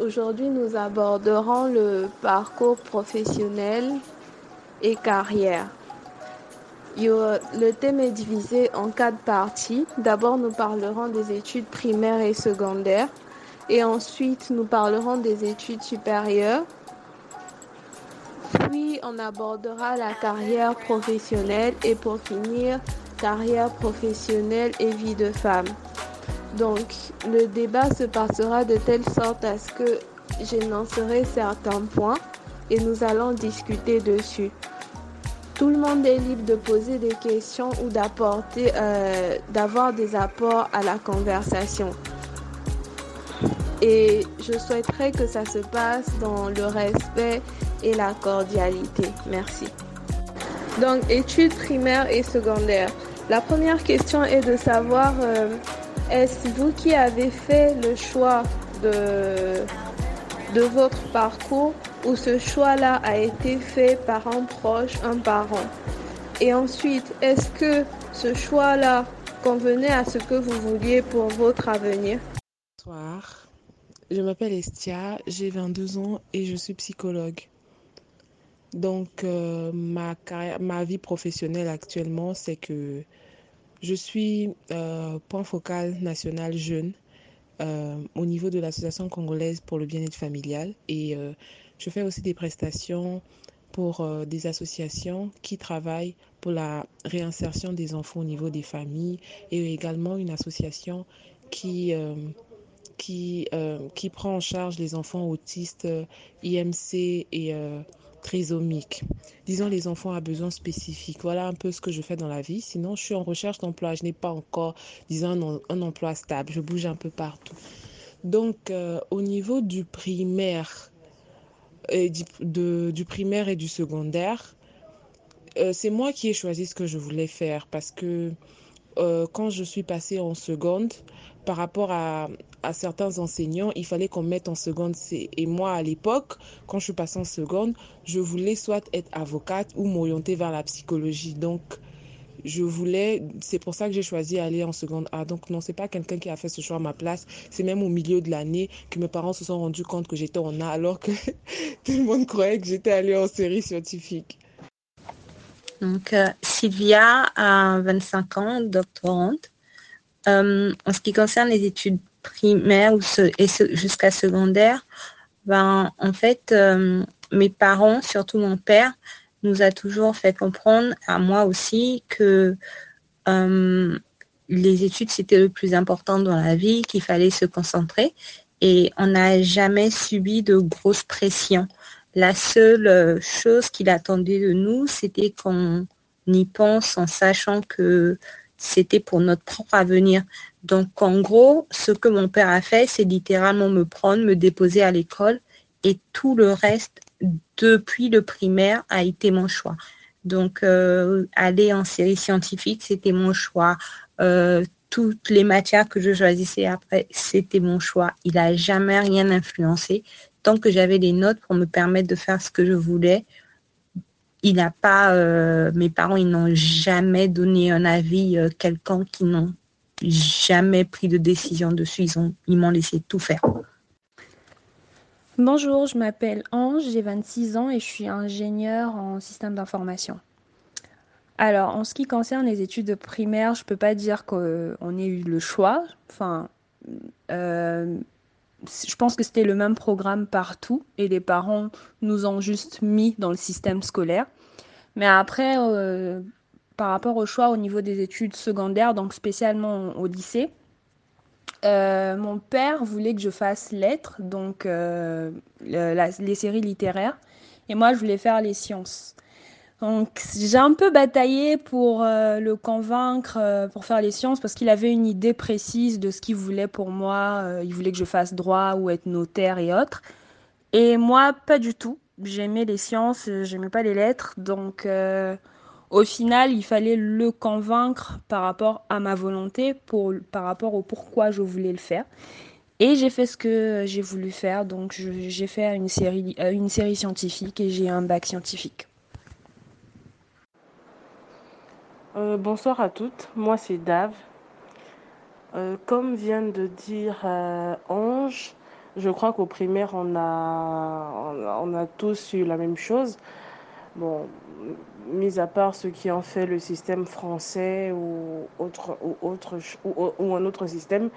Aujourd'hui, nous aborderons le parcours professionnel et carrière. Le thème est divisé en quatre parties. D'abord, nous parlerons des études primaires et secondaires. Et ensuite, nous parlerons des études supérieures. Puis, on abordera la carrière professionnelle et pour finir, carrière professionnelle et vie de femme. Donc, le débat se passera de telle sorte à ce que j'énoncerai certains points et nous allons discuter dessus. Tout le monde est libre de poser des questions ou d'apporter, euh, d'avoir des apports à la conversation. Et je souhaiterais que ça se passe dans le respect et la cordialité. Merci. Donc, études primaires et secondaires. La première question est de savoir, euh, est-ce vous qui avez fait le choix de, votre parcours ou ce choix-là a été fait par un proche, un parent? Et ensuite, est-ce que ce choix-là convenait à ce que vous vouliez pour votre avenir? Bonsoir, je m'appelle Estia, j'ai 22 ans et je suis psychologue. Donc, euh, ma vie professionnelle actuellement, c'est que je suis euh, point focal national jeune euh, au niveau de l'Association congolaise pour le bien-être familial et je fais aussi des prestations pour euh, des associations qui travaillent pour la réinsertion des enfants au niveau des familles et également une association qui, euh, qui, euh, qui prend en charge les enfants autistes, IMC et trisomiques. Disons les enfants à besoins spécifiques. Voilà un peu ce que je fais dans la vie. Sinon, je suis en recherche d'emploi. Je n'ai pas encore, disons, un, emploi stable. Je bouge un peu partout. Donc, au niveau du primaire, du, primaire et du secondaire, euh, c'est moi qui ai choisi ce que je voulais faire parce que euh, quand je suis passée en seconde, par rapport à, certains enseignants, il fallait qu'on mette en seconde. Et moi, à l'époque, quand je suis passée en seconde, je voulais soit être avocate ou m'orienter vers la psychologie. Donc, je voulais, c'est pour ça que j'ai choisi aller en seconde A. Donc non, c'est pas quelqu'un qui a fait ce choix à ma place. C'est même au milieu de l'année que mes parents se sont rendus compte que j'étais en A, alors que tout le monde croyait que j'étais allée en série scientifique. Donc euh, Sylvia a 25 ans, doctorante. Euh, en ce qui concerne les études primaires et jusqu'à secondaire, ben en fait euh, mes parents, surtout mon père, nous a toujours fait comprendre, à moi aussi, que euh, les études, c'était le plus important dans la vie, qu'il fallait se concentrer. Et on n'a jamais subi de grosses pressions. La seule chose qu'il attendait de nous, c'était qu'on y pense en sachant que c'était pour notre propre avenir. Donc, en gros, ce que mon père a fait, c'est littéralement me prendre, me déposer à l'école et tout le reste, depuis le primaire a été mon choix. Donc, euh, aller en série scientifique, c'était mon choix. Euh, toutes les matières que je choisissais après, c'était mon choix. Il n'a jamais rien influencé. Tant que j'avais des notes pour me permettre de faire ce que je voulais, il n'a pas, euh, mes parents, ils n'ont jamais donné un avis quelconque, ils n'ont jamais pris de décision dessus. Ils ont, ils m'ont laissé tout faire. Bonjour, je m'appelle Ange, j'ai 26 ans et je suis ingénieure en système d'information. Alors, en ce qui concerne les études primaires, je ne peux pas dire qu'on ait eu le choix. Enfin, euh, je pense que c'était le même programme partout et les parents nous ont juste mis dans le système scolaire. Mais après, euh, par rapport au choix au niveau des études secondaires, donc spécialement au lycée, euh, mon père voulait que je fasse lettres, donc euh, les séries littéraires, et moi je voulais faire les sciences. Donc j'ai un peu bataillé pour euh, le convaincre pour faire les sciences parce qu'il avait une idée précise de ce qu'il voulait pour moi. il voulait que je fasse droit ou être notaire et autres. Et moi, pas du tout. J'aimais les sciences, j'aimais pas les lettres, donc au final, il fallait le convaincre par rapport à ma volonté, par rapport au pourquoi je voulais le faire. Et j'ai fait ce que j'ai voulu faire. Donc j'ai fait euh, une série scientifique et j'ai un bac scientifique. Euh, bonsoir à toutes, moi c'est Dave. Euh, comme vient de dire Ange, Je crois qu'au primaire, on a, on a tous eu la même chose. Bon, mis à part ceux qui ont fait le système français ou, autre, ou, autre, ou un autre système,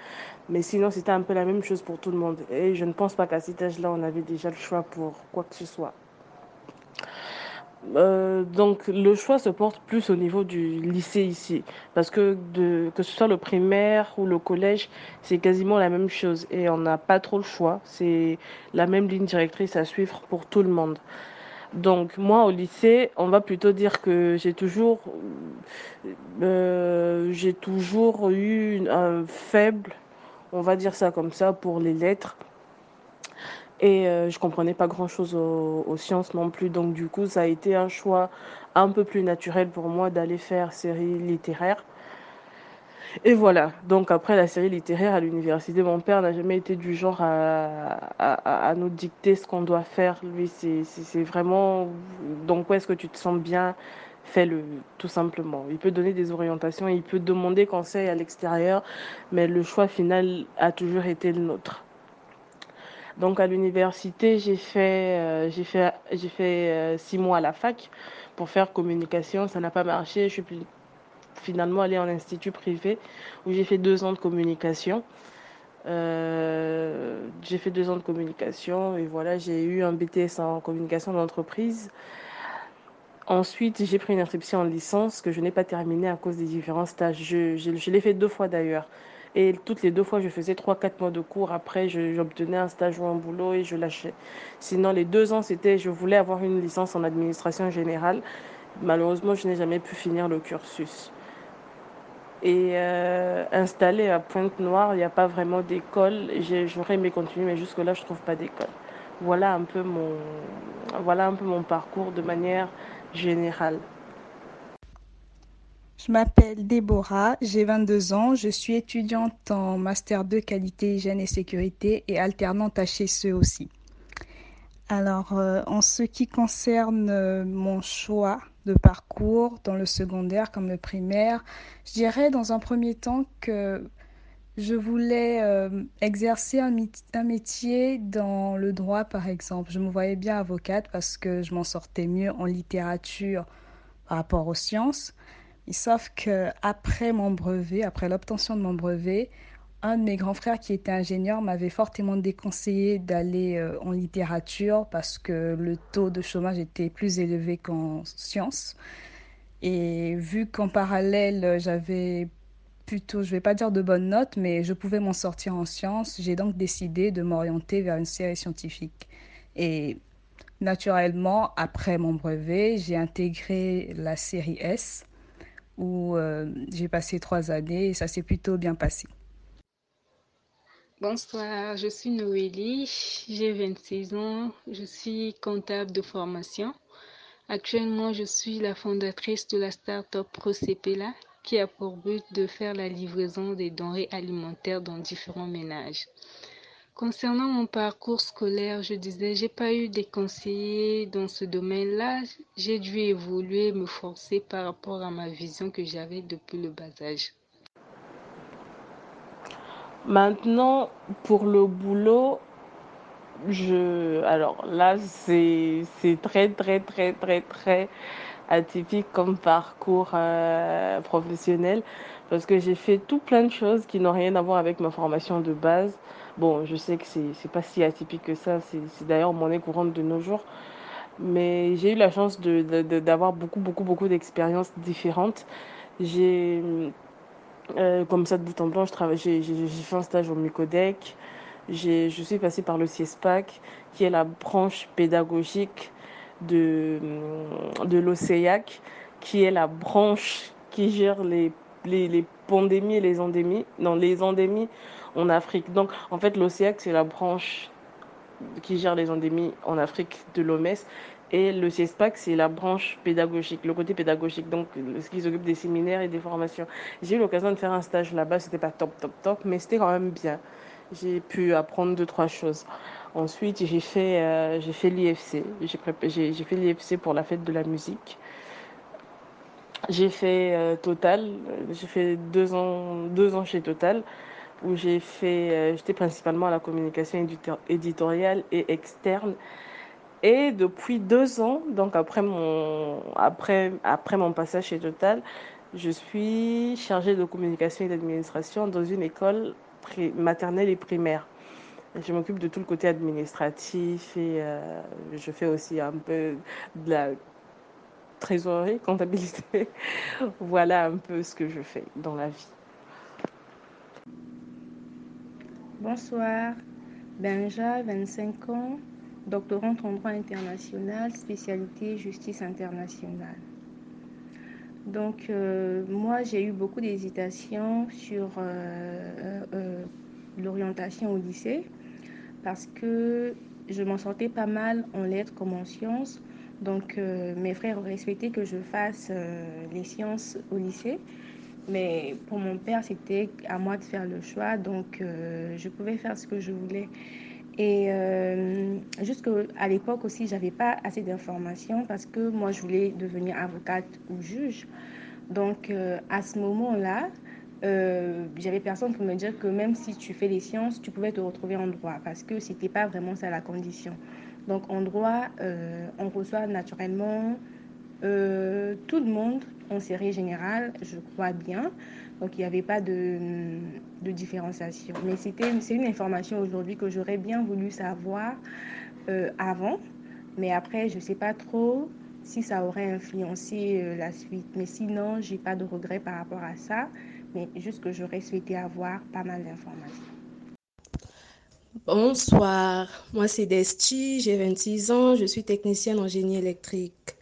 mais sinon c'était un peu la même chose pour tout le monde. Et je ne pense pas qu'à cet âge-là, on avait déjà le choix pour quoi que ce soit. Euh, donc le choix se porte plus au niveau du lycée ici, parce que que ce soit le primaire ou le collège, c'est quasiment la même chose et on n'a pas trop le choix. C'est la même ligne directrice à suivre pour tout le monde. Donc moi au lycée, on va plutôt dire que j'ai toujours, euh, j'ai toujours eu un faible, on va dire ça comme ça, pour les lettres. Et euh, je comprenais pas grand-chose aux, aux, sciences non plus. Donc du coup, ça a été un choix un peu plus naturel pour moi d'aller faire série littéraire. Et voilà, donc après la série littéraire à l'université, mon père n'a jamais été du genre à, à, à nous dicter ce qu'on doit faire. Lui, c'est vraiment, donc où est-ce que tu te sens bien, fais-le, tout simplement. Il peut donner des orientations, il peut demander conseil à l'extérieur, mais le choix final a toujours été le nôtre. Donc à l'université, j'ai fait, euh, j'ai fait, j'ai fait euh, six mois à la fac pour faire communication. Ça n'a pas marché. Je suis finalement allée en institut privé où j'ai fait deux ans de communication. Euh, j'ai fait deux ans de communication et voilà, j'ai eu un BTS en communication d'entreprise. Ensuite, j'ai pris une inscription en licence que je n'ai pas terminée à cause des différents stages. Je, l'ai fait deux fois d'ailleurs. Et toutes les deux fois, je faisais 3-4 mois de cours. Après, j'obtenais un stage ou un boulot et je lâchais. Sinon, les deux ans, c'était, je voulais avoir une licence en administration générale. Malheureusement, je n'ai jamais pu finir le cursus. Et euh, installé à Pointe-Noire, il n'y a pas vraiment d'école. J'aurais aimé continuer, mais jusque-là, je ne trouve pas d'école. Voilà voilà un peu mon parcours de manière générale. Je m'appelle Déborah, j'ai 22 ans, je suis étudiante en Master 2 qualité, hygiène et sécurité et alternante HSE aussi. Alors, euh, en ce qui concerne euh, mon choix de parcours dans le secondaire comme le primaire, je dirais dans un premier temps que je voulais euh, exercer un, un, métier dans le droit, par exemple. Je me voyais bien avocate parce que je m'en sortais mieux en littérature par rapport aux sciences. Sauf que après mon brevet, après l'obtention de mon brevet, un de mes grands frères qui était ingénieur m'avait fortement déconseillé d'aller euh, en littérature parce que le taux de chômage était plus élevé qu'en sciences. Et vu qu'en parallèle, j'avais plutôt, je vais pas dire de bonnes notes, mais je pouvais m'en sortir en sciences, j'ai donc décidé de m'orienter vers une série scientifique. Et naturellement, après mon brevet, j'ai intégré la série S où euh, j'ai passé trois années et ça s'est plutôt bien passé. Bonsoir, je suis Noélie, j'ai 26 ans, je suis comptable de formation. Actuellement, je suis la fondatrice de la start-up ProCPLA qui a pour but de faire la livraison des denrées alimentaires dans différents ménages. Concernant mon parcours scolaire, je disais, j'ai pas eu des conseillers dans ce domaine-là. J'ai dû évoluer, me forcer par rapport à ma vision que j'avais depuis le bas âge. Maintenant, pour le boulot, je, alors là, c'est, très, très, très, très, très atypique comme parcours euh, professionnel parce que j'ai fait tout plein de choses qui n'ont rien à voir avec ma formation de base. Bon, je sais que c'est, pas si atypique que ça, c'est, d'ailleurs monnaie courante de nos jours. Mais j'ai eu la chance de, de, d'avoir beaucoup, beaucoup, beaucoup d'expériences différentes. J'ai, euh, comme ça de bout en blanc, j'ai, fait un stage au Mucodec. Je suis passée par le CIESPAC, qui est la branche pédagogique de, de l'OCEAC, qui est la branche qui gère les, les, les pandémies et les endémies. Non, les endémies en Afrique. Donc, en fait, l'OCEAC, c'est la branche qui gère les endémies en Afrique de l'OMS. Et le CIESPAC, c'est la branche pédagogique, le côté pédagogique, donc ce qui s'occupe des séminaires et des formations. J'ai eu l'occasion de faire un stage là-bas, c'était pas top, top, top, mais c'était quand même bien. J'ai pu apprendre deux, trois choses. Ensuite, j'ai fait, euh, j'ai fait l'IFC. J'ai, fait l'IFC pour la fête de la musique. J'ai fait euh, Total. J'ai fait deux ans, deux ans chez Total. Où j'ai fait, euh, j'étais principalement à la communication éditoriale et externe. Et depuis deux ans, donc après mon, après, après mon passage chez Total, je suis chargée de communication et d'administration dans une école maternelle et primaire. Je m'occupe de tout le côté administratif et euh, je fais aussi un peu de la trésorerie, comptabilité. voilà un peu ce que je fais dans la vie. Bonsoir, Benja, 25 ans, doctorante en droit international, spécialité justice internationale. Donc, euh, moi, j'ai eu beaucoup d'hésitations sur euh, euh, l'orientation au lycée parce que je m'en sentais pas mal en lettres comme en sciences. Donc, mes frères souhaité que je fasse les sciences au lycée. Mais pour mon père, c'était à moi de faire le choix. Donc, je pouvais faire ce que je voulais. Et euh, jusqu'à l'époque aussi, j'avais pas assez d'informations parce que moi, je voulais devenir avocate ou juge. Donc, euh, à ce moment-là, euh, j'avais personne pour me dire que même si tu fais les sciences, tu pouvais te retrouver en droit parce que c'était pas vraiment ça la condition. Donc, en droit, euh, on reçoit naturellement euh, tout le monde en série générale, je crois bien. Donc il n'y avait pas de, différenciation. Mais c'est une information aujourd'hui que j'aurais bien voulu savoir euh, avant. Mais après, je ne sais pas trop si ça aurait influencé euh, la suite. Mais sinon, je n'ai pas de regret par rapport à ça. Mais juste que j'aurais souhaité avoir pas mal d'informations. Bonsoir, moi c'est Desti, j'ai 26 ans, je suis technicienne en génie électrique.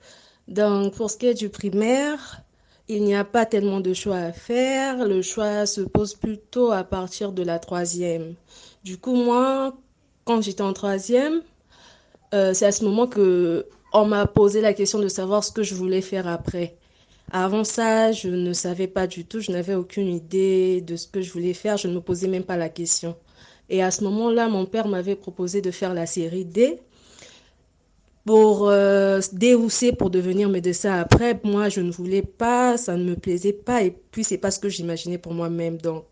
Donc pour ce qui est du primaire, il n'y a pas tellement de choix à faire. Le choix se pose plutôt à partir de la troisième. Du coup, moi, quand j'étais en troisième, euh, c'est à ce moment que on m'a posé la question de savoir ce que je voulais faire après. Avant ça, je ne savais pas du tout, je n'avais aucune idée de ce que je voulais faire, je ne me posais même pas la question. Et à ce moment-là, mon père m'avait proposé de faire la série D pour euh, déhousser pour devenir médecin. Après moi je ne voulais pas ça ne me plaisait pas. Et puis c'est pas ce que j'imaginais pour moi-même. Donc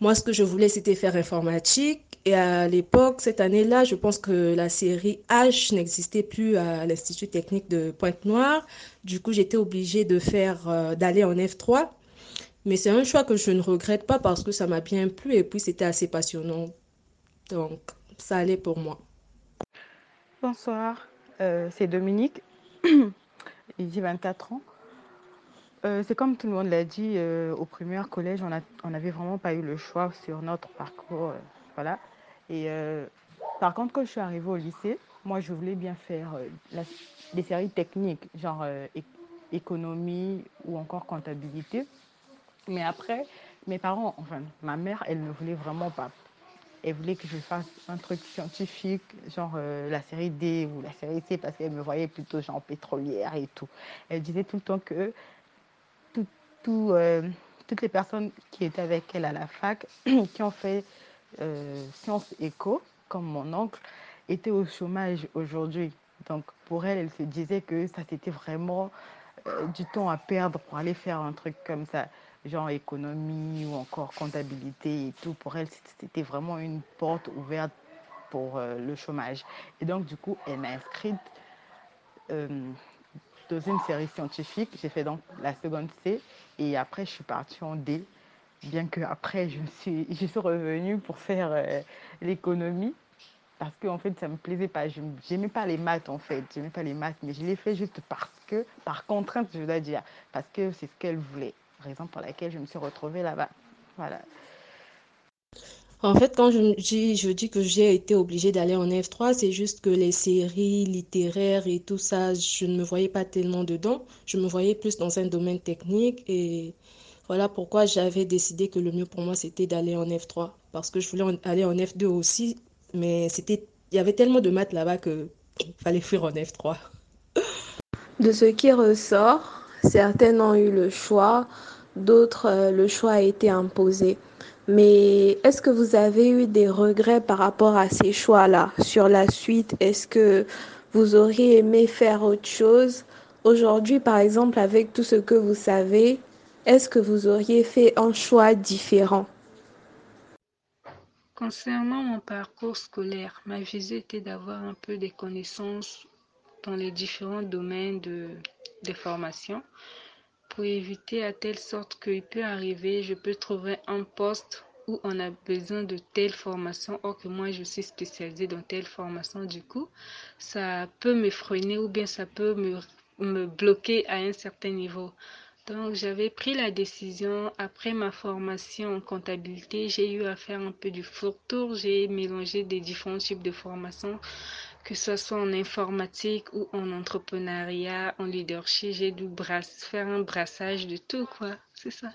moi ce que je voulais c'était faire informatique. Et à l'époque cette année-là je pense que la série H n'existait plus à l'institut technique de Pointe-Noire. Du coup j'étais obligée de faire euh, d'aller en F3 mais c'est un choix que je ne regrette pas parce que ça m'a bien plu et puis c'était assez passionnant. Donc ça allait pour moi. Bonsoir, euh, c'est Dominique. J'ai 24 ans. Euh, c'est comme tout le monde l'a dit, euh, au premier collège, on n'avait vraiment pas eu le choix sur notre parcours. voilà. Par contre, quand je suis arrivée au lycée, moi, je voulais bien faire des séries techniques, genre économie ou encore comptabilité. Mais après, mes parents, enfin, ma mère, elle ne voulait vraiment pas elle voulait que je fasse un truc scientifique, genre euh, la série D ou la série C, parce qu'elle me voyait plutôt genre pétrolière et tout. Elle disait tout le temps que euh, toutes les personnes qui étaient avec elle à la fac, qui ont fait euh, sciences éco, comme mon oncle, étaient au chômage aujourd'hui. Donc pour elle, elle se disait que ça c'était vraiment du temps à perdre pour aller faire un truc comme ça genre économie ou encore comptabilité et tout. Pour elle, c'était vraiment une porte ouverte pour euh, le chômage. Et donc, du coup, elle m'a inscrite euh, dans une série scientifique. J'ai fait donc la seconde C et après, je suis partie en D. Bien que après, je suis, je suis revenue pour faire euh, l'économie parce qu'en en fait, ça me plaisait pas. Je n'aimais pas les maths, en fait. Je n'aimais pas les maths, mais je l'ai fait juste parce que, par contrainte, je dois dire, parce que c'est ce qu'elle voulait raison pour laquelle je me suis retrouvée là-bas. Voilà. En fait, quand je dis, je dis que j'ai été obligée d'aller en F3, c'est juste que les séries littéraires et tout ça, je ne me voyais pas tellement dedans. Je me voyais plus dans un domaine technique et voilà pourquoi j'avais décidé que le mieux pour moi c'était d'aller en F3 parce que je voulais aller en F2 aussi, mais c'était il y avait tellement de maths là-bas que fallait fuir en F3. De ce qui ressort, certaines ont eu le choix d'autres, euh, le choix a été imposé. Mais est-ce que vous avez eu des regrets par rapport à ces choix-là? Sur la suite Est-ce que vous auriez aimé faire autre chose? Aujourd'hui, par exemple, avec tout ce que vous savez, est-ce que vous auriez fait un choix différent? Concernant mon parcours scolaire, ma visée était d'avoir un peu des connaissances dans les différents domaines de, des formations pour éviter à telle sorte qu'il peut arriver, je peux trouver un poste où on a besoin de telle formation, or que moi je suis spécialisée dans telle formation, du coup, ça peut me freiner ou bien ça peut me, me bloquer à un certain niveau. Donc, j'avais pris la décision, après ma formation en comptabilité, j'ai eu à faire un peu du tour, j'ai mélangé des différents types de formations, que ce soit en informatique ou en entrepreneuriat, en leadership, j'ai dû faire un brassage de tout, quoi. C'est ça.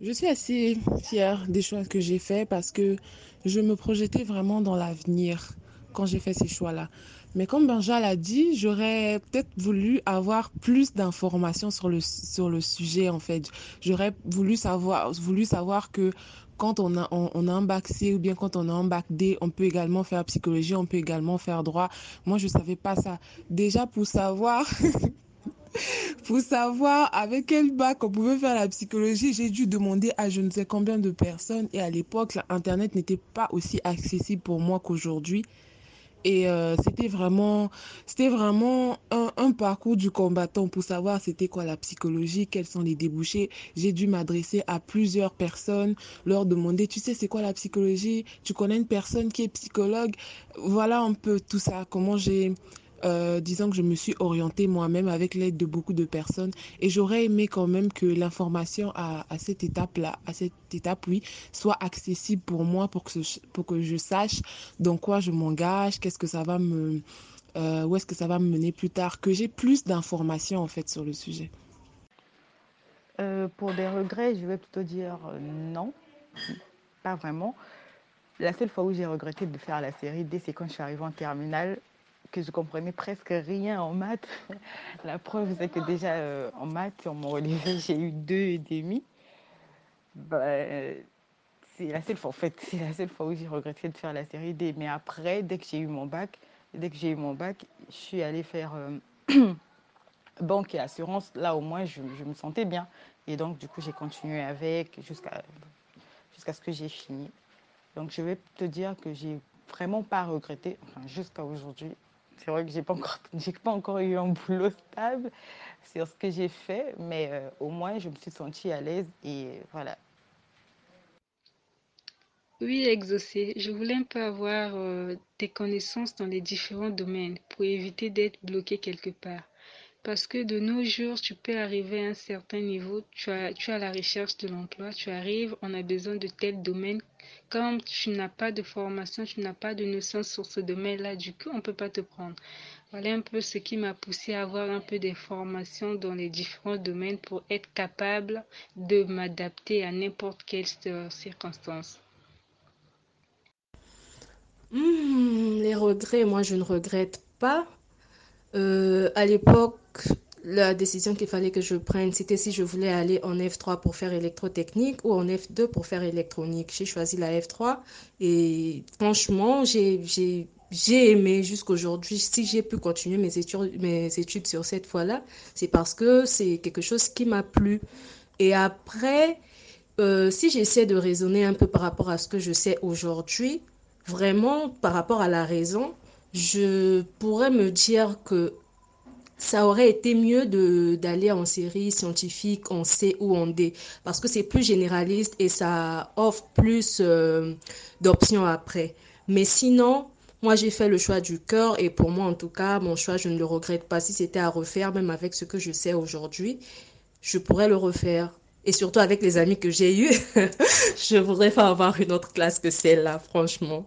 Je suis assez fière des choix que j'ai faits parce que je me projetais vraiment dans l'avenir quand j'ai fait ces choix-là. Mais comme Benja l'a dit, j'aurais peut-être voulu avoir plus d'informations sur le, sur le sujet, en fait. J'aurais voulu savoir, voulu savoir que quand on a, on, a un bac C ou bien quand on a un bac D, on peut également faire psychologie, on peut également faire droit. Moi, je ne savais pas ça. Déjà, pour savoir... pour savoir avec quel bac on pouvait faire la psychologie, j'ai dû demander à je ne sais combien de personnes. Et à l'époque, Internet n'était pas aussi accessible pour moi qu'aujourd'hui. Et euh, c'était vraiment, c'était vraiment un, un, parcours du combattant pour savoir c'était quoi la psychologie, quels sont les débouchés. J'ai dû m'adresser à plusieurs personnes, leur demander, tu sais, c'est quoi la psychologie? Tu connais une personne qui est psychologue? Voilà un peu tout ça, comment j'ai euh, disons que je me suis orientée moi-même avec l'aide de beaucoup de personnes et j'aurais aimé quand même que l'information à, cette étape-là, à cette étape, oui, soit accessible pour moi pour que, pour que je sache dans quoi je m'engage, qu'est-ce que ça va me, euh, où est-ce que ça va me mener plus tard, que j'ai plus d'informations en fait sur le sujet. Euh, pour des regrets, je vais plutôt dire non, pas vraiment. La seule fois où j'ai regretté de faire la série D, c'est quand je suis arrivée en terminale que je comprenais presque rien en maths. La preuve, c'est que déjà euh, en maths, sur mon relevé, j'ai eu deux et demi. Bah, c'est la seule fois, en fait, c'est la seule fois où j'ai regretté de faire la série D. Mais après, dès que j'ai eu mon bac, dès que j'ai eu mon bac, je suis allée faire euh, banque et assurance. Là, au moins, je, je, me sentais bien. Et donc, du coup, j'ai continué avec jusqu'à jusqu'à ce que j'ai fini. Donc, je vais te dire que j'ai vraiment pas regretté, enfin, jusqu'à aujourd'hui, c'est vrai que j'ai pas encore, j'ai pas encore eu un boulot stable sur ce que j'ai fait, mais euh, au moins je me suis sentie à l'aise et voilà. Oui, exaucé. Je voulais un peu avoir euh, des connaissances dans les différents domaines pour éviter d'être bloqué quelque part. Parce que de nos jours, tu peux arriver à un certain niveau, tu as, tu as la recherche de l'emploi, tu arrives, on a besoin de tel domaine. Comme tu n'as pas de formation, tu n'as pas de notion sur ce domaine-là, du coup, on ne peut pas te prendre. Voilà un peu ce qui m'a poussé à avoir un peu d'informations dans les différents domaines pour être capable de m'adapter à n'importe quelle circonstance. Mmh, les regrets, moi je ne regrette pas. Euh, à l'époque, la décision qu'il fallait que je prenne, c'était si je voulais aller en F3 pour faire électrotechnique ou en F2 pour faire électronique. J'ai choisi la F3 et franchement, j'ai aimé jusqu'aujourd'hui. Si j'ai pu continuer mes études, mes études sur cette fois-là, c'est parce que c'est quelque chose qui m'a plu. Et après, euh, si j'essaie de raisonner un peu par rapport à ce que je sais aujourd'hui, vraiment par rapport à la raison, je pourrais me dire que ça aurait été mieux d'aller en série scientifique en C ou en D parce que c'est plus généraliste et ça offre plus euh, d'options après. Mais sinon, moi j'ai fait le choix du cœur et pour moi en tout cas, mon choix, je ne le regrette pas. Si c'était à refaire, même avec ce que je sais aujourd'hui, je pourrais le refaire. Et surtout avec les amis que j'ai eus, je voudrais pas avoir une autre classe que celle-là, franchement.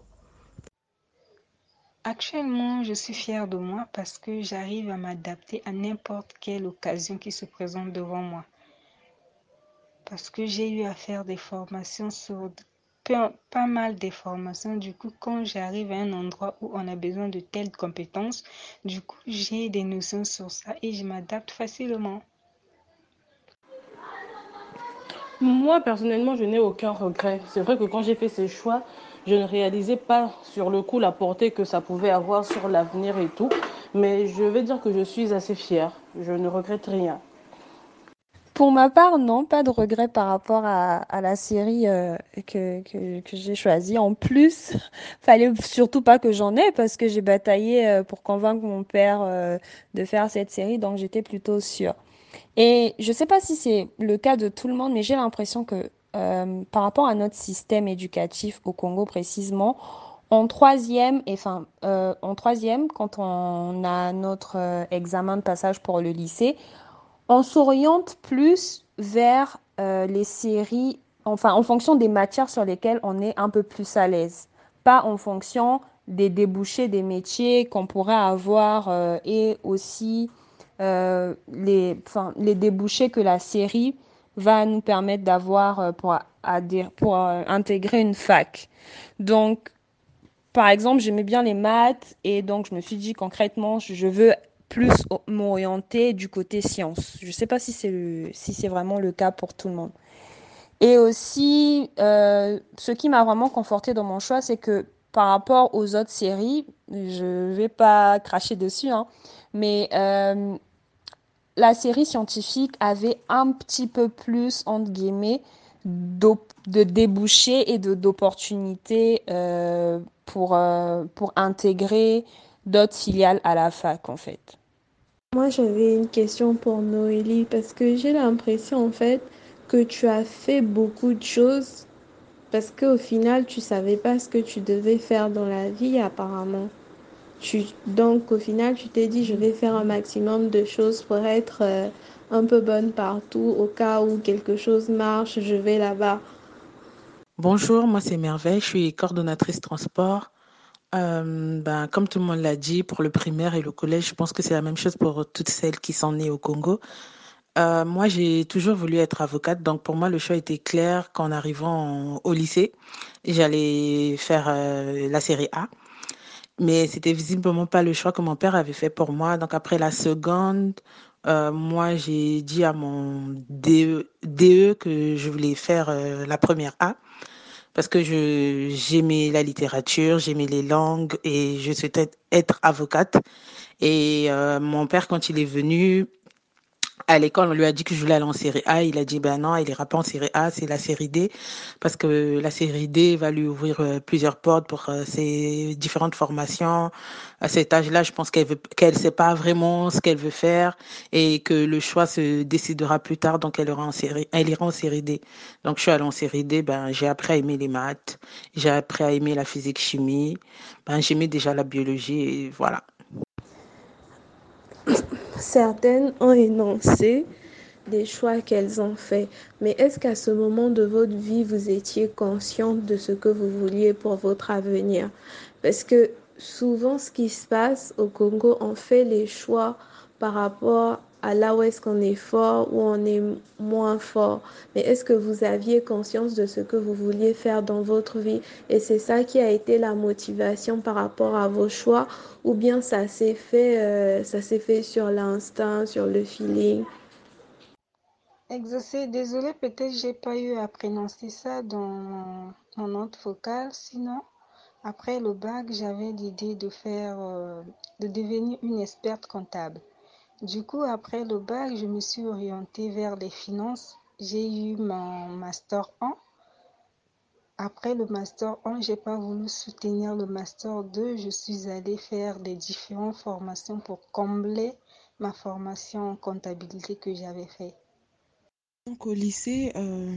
Actuellement, je suis fière de moi parce que j'arrive à m'adapter à n'importe quelle occasion qui se présente devant moi. Parce que j'ai eu à faire des formations sur pas mal de formations. Du coup, quand j'arrive à un endroit où on a besoin de telles compétences, du coup, j'ai des notions sur ça et je m'adapte facilement. Moi, personnellement, je n'ai aucun regret. C'est vrai que quand j'ai fait ces choix, je ne réalisais pas sur le coup la portée que ça pouvait avoir sur l'avenir et tout. Mais je vais dire que je suis assez fière. Je ne regrette rien. Pour ma part, non, pas de regret par rapport à, la série euh, que, que, j'ai choisie. En plus, fallait surtout pas que j'en ai parce que j'ai bataillé euh, pour convaincre mon père euh, de faire cette série, donc j'étais plutôt sûre. Et je sais pas si c'est le cas de tout le monde, mais j'ai l'impression que euh, par rapport à notre système éducatif au Congo précisément, en troisième, euh, en troisième, quand on a notre euh, examen de passage pour le lycée, on s'oriente plus vers les séries, enfin, en fonction des matières sur lesquelles on est un peu plus à l'aise, pas en fonction des débouchés des métiers qu'on pourrait avoir et aussi les débouchés que la série va nous permettre d'avoir euh, pour, euh, intégrer une fac. Donc, par exemple, j'aimais bien les maths et donc je me suis dit concrètement, je veux plus m'orienter du côté sciences. Je ne sais pas si c'est si vraiment le cas pour tout le monde. Et aussi, euh, ce qui m'a vraiment conforté dans mon choix, c'est que par rapport aux autres séries, je vais pas cracher dessus, hein, mais la série scientifique avait un petit peu plus, entre guillemets, de débouchés et d'opportunités euh, pour, euh, pour intégrer d'autres filiales à la fac, en fait. Moi, j'avais une question pour Noélie parce que j'ai l'impression en fait que tu as fait beaucoup de choses parce qu'au final, tu savais pas ce que tu devais faire dans la vie apparemment. Donc au final, tu t'es dit, je vais faire un maximum de choses pour être euh, un peu bonne partout au cas où quelque chose marche, je vais là-bas. Bonjour, moi c'est Merveille, je suis coordonnatrice transport. Euh, ben, comme tout le monde l'a dit, pour le primaire et le collège, je pense que c'est la même chose pour toutes celles qui sont nées au Congo. Euh, moi, j'ai toujours voulu être avocate, donc pour moi, le choix était clair qu'en arrivant au lycée, j'allais faire la série A. Mais c'était visiblement pas le choix que mon père avait fait pour moi. Donc après la seconde, euh, moi, j'ai dit à mon DE, DE que je voulais faire euh, la première A parce que je j'aimais la littérature, j'aimais les langues et je souhaitais être avocate. Et euh, mon père, quand il est venu à l'école, on lui a dit que je voulais aller en série A. Il a dit ben non, il ira pas en série A, c'est la série D parce que la série D va lui ouvrir euh, plusieurs portes pour euh, ses différentes formations. À cet âge-là, je pense qu'elle veut qu'elle sait pas vraiment ce qu'elle veut faire et que le choix se décidera plus tard. Donc elle ira en série, elle ira en série D. Donc je suis allée en série D. Ben j'ai appris à aimer les maths, j'ai appris à aimer la physique chimie. Ben j'aimais déjà la biologie et voilà. Certaines ont énoncé des choix qu'elles ont faits, mais est-ce qu'à ce moment de votre vie, vous étiez consciente de ce que vous vouliez pour votre avenir? Parce que souvent, ce qui se passe au Congo, on fait les choix par rapport à là où est-ce qu'on est fort ou on est moins fort. Mais est-ce que vous aviez conscience de ce que vous vouliez faire dans votre vie? Et c'est ça qui a été la motivation par rapport à vos choix, ou bien ça s'est fait, euh, fait sur l'instinct, sur le feeling? Exaucé, désolée, peut-être j'ai pas eu à prononcer ça dans mon note vocale. Sinon, après le bac, j'avais l'idée de faire, euh, de devenir une experte comptable. Du coup, après le bac, je me suis orientée vers les finances. J'ai eu mon master 1. Après le master 1, j'ai pas voulu soutenir le master 2. Je suis allée faire des différentes formations pour combler ma formation en comptabilité que j'avais fait. Donc au lycée, euh,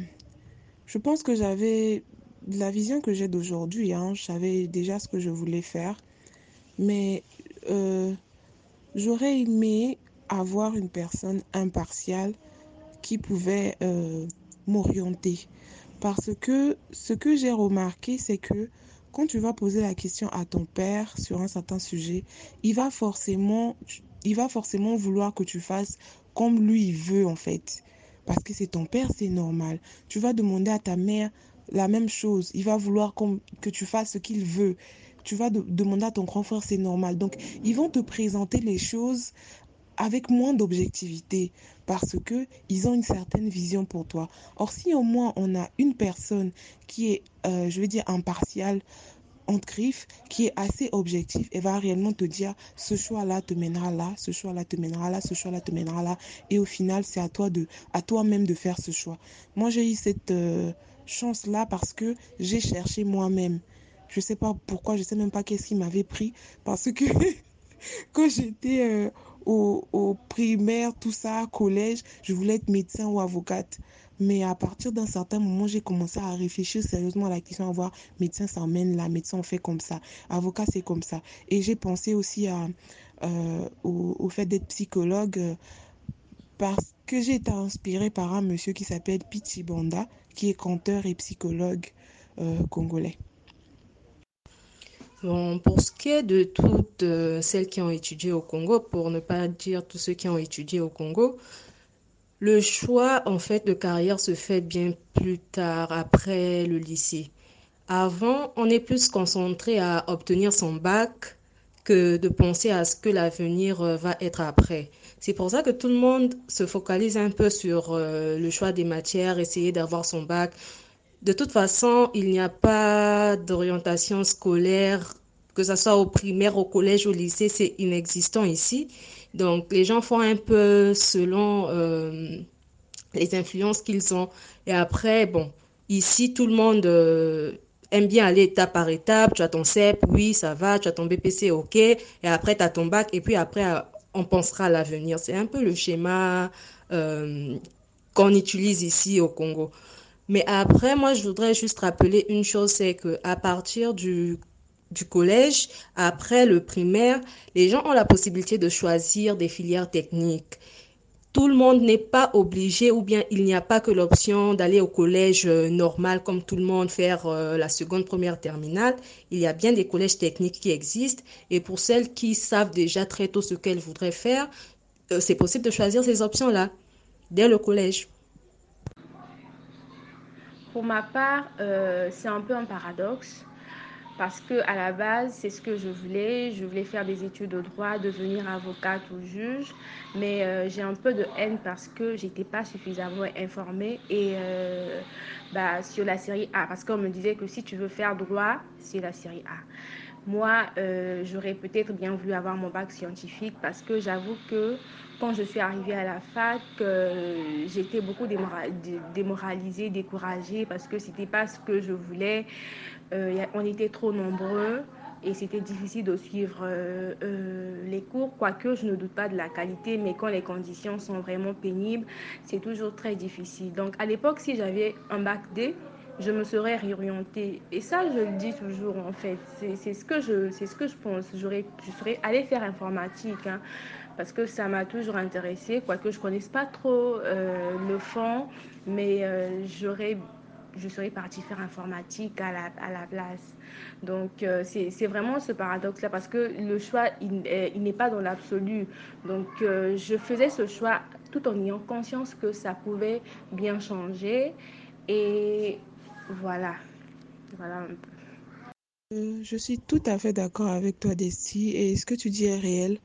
je pense que j'avais la vision que j'ai d'aujourd'hui. Hein. Je savais déjà ce que je voulais faire, mais euh, j'aurais aimé avoir une personne impartiale qui pouvait euh, m'orienter. Parce que ce que j'ai remarqué, c'est que quand tu vas poser la question à ton père sur un certain sujet, il va forcément, il va forcément vouloir que tu fasses comme lui il veut en fait. Parce que c'est ton père, c'est normal. Tu vas demander à ta mère la même chose. Il va vouloir que tu fasses ce qu'il veut. Tu vas de- demander à ton grand frère, c'est normal. Donc, ils vont te présenter les choses avec moins d'objectivité parce que ils ont une certaine vision pour toi. Or, si au moins on a une personne qui est, euh, je veux dire, impartiale, différentes griffes qui est assez objectif et va réellement te dire ce choix-là te mènera là, ce choix-là te mènera là, ce choix-là te mènera là. Et au final, c'est à toi de, à toi-même de faire ce choix. Moi, j'ai eu cette euh, chance-là parce que j'ai cherché moi-même. Je sais pas pourquoi, je sais même pas qu'est-ce qui m'avait pris parce que quand j'étais euh, au, primaire, tout ça, collège, je voulais être médecin ou avocate. Mais à partir d'un certain moment, j'ai commencé à réfléchir sérieusement à la question à voir médecin, ça emmène là, médecin, on fait comme ça, avocat, c'est comme ça. Et j'ai pensé aussi à, euh, au, fait d'être psychologue euh, parce que j'ai été inspirée par un monsieur qui s'appelle Pichi Banda, qui est conteur et psychologue euh, congolais. Bon, pour ce qui est de toutes euh, celles qui ont étudié au Congo, pour ne pas dire tous ceux qui ont étudié au Congo, le choix en fait de carrière se fait bien plus tard après le lycée. Avant, on est plus concentré à obtenir son bac que de penser à ce que l'avenir euh, va être après. C'est pour ça que tout le monde se focalise un peu sur euh, le choix des matières, essayer d'avoir son bac, de toute façon, il n'y a pas d'orientation scolaire, que ce soit au primaire, au collège, au lycée, c'est inexistant ici. Donc, les gens font un peu selon euh, les influences qu'ils ont. Et après, bon, ici, tout le monde euh, aime bien aller étape par étape. Tu as ton CEP, oui, ça va. Tu as ton BPC, ok. Et après, tu as ton bac. Et puis après, on pensera à l'avenir. C'est un peu le schéma euh, qu'on utilise ici au Congo. Mais après, moi, je voudrais juste rappeler une chose, c'est que à partir du, du collège, après le primaire, les gens ont la possibilité de choisir des filières techniques. Tout le monde n'est pas obligé ou bien il n'y a pas que l'option d'aller au collège normal comme tout le monde, faire la seconde, première terminale. Il y a bien des collèges techniques qui existent et pour celles qui savent déjà très tôt ce qu'elles voudraient faire, c'est possible de choisir ces options-là dès le collège. Pour ma part, euh, c'est un peu un paradoxe parce que à la base, c'est ce que je voulais. Je voulais faire des études de droit, devenir avocate ou juge, mais euh, j'ai un peu de haine parce que j'étais pas suffisamment informée et euh, bah, sur la série A, parce qu'on me disait que si tu veux faire droit, c'est la série A. Moi, euh, j'aurais peut-être bien voulu avoir mon bac scientifique parce que j'avoue que quand je suis arrivée à la fac, euh, j'étais beaucoup démoralisée, découragée parce que c'était pas ce que je voulais. Euh, on était trop nombreux et c'était difficile de suivre les cours, quoique je ne doute pas de la qualité, mais quand les conditions sont vraiment pénibles, c'est toujours très difficile. Donc à l'époque, si j'avais un bac D, je me serais réorientée. Et ça, je le dis toujours, en fait. C'est ce, que je, ce que je pense. Je serais allée faire informatique, hein, parce que ça m'a toujours intéressée, quoique je ne connaisse pas trop euh, le fond, mais euh, je serais partie faire informatique à la, à la place. Donc, euh, c'est vraiment ce paradoxe-là parce que le choix, il, il n'est pas dans l'absolu. Donc, euh, je faisais ce choix tout en ayant conscience que ça pouvait bien changer. Et voilà. Euh, je suis tout à fait d'accord avec toi, Desti, et ce que tu dis est réel.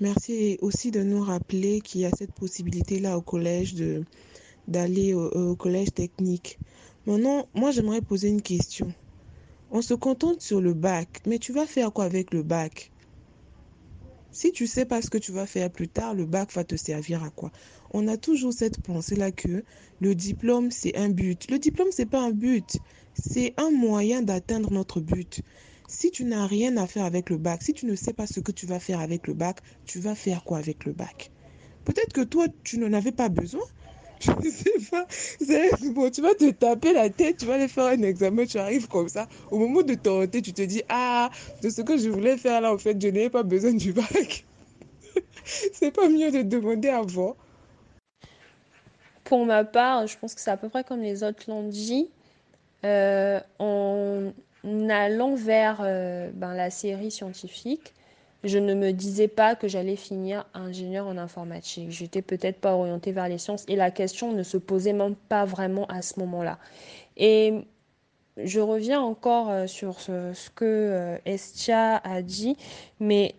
Merci aussi de nous rappeler qu'il y a cette possibilité-là au collège de d'aller au, au collège technique. Maintenant, moi, j'aimerais poser une question. On se contente sur le bac, mais tu vas faire quoi avec le bac? Si tu sais pas ce que tu vas faire plus tard, le bac va te servir à quoi? On a toujours cette pensée-là que le diplôme, c'est un but. Le diplôme, c'est pas un but. C'est un moyen d'atteindre notre but. Si tu n'as rien à faire avec le bac, si tu ne sais pas ce que tu vas faire avec le bac, tu vas faire quoi avec le bac? Peut-être que toi, tu n'en avais pas besoin, je ne sais pas. Bon, tu vas te taper la tête, tu vas aller faire un examen, tu arrives comme ça. Au moment de t'orienter, tu te dis Ah, de ce que je voulais faire là, en fait, je n'avais pas besoin du bac. c'est pas mieux de demander avant. Pour ma part, je pense que c'est à peu près comme les autres l'ont dit. Euh, en allant vers euh, ben, la série scientifique, je ne me disais pas que j'allais finir ingénieur en informatique. J'étais peut-être pas orientée vers les sciences et la question ne se posait même pas vraiment à ce moment-là. Et je reviens encore euh, sur ce, que Estia a dit, mais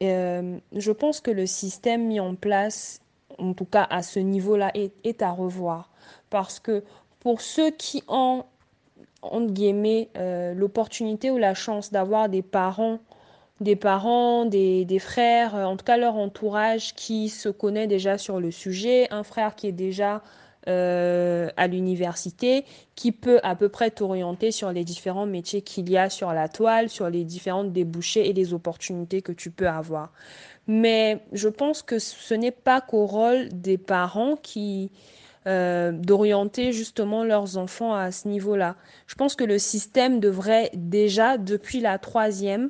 je pense que le système mis en place, en tout cas à ce niveau-là, est, à revoir. Parce que pour ceux qui ont entre guillemets, l'opportunité ou la chance d'avoir des parents des parents, des, frères, en tout cas leur entourage qui se connaît déjà sur le sujet, un frère qui est déjà euh, à l'université, qui peut à peu près t'orienter sur les différents métiers qu'il y a sur la toile, sur les différentes débouchés et les opportunités que tu peux avoir. Mais je pense que ce n'est pas qu'au rôle des parents qui euh, d'orienter justement leurs enfants à ce niveau-là. Je pense que le système devrait déjà, depuis la troisième,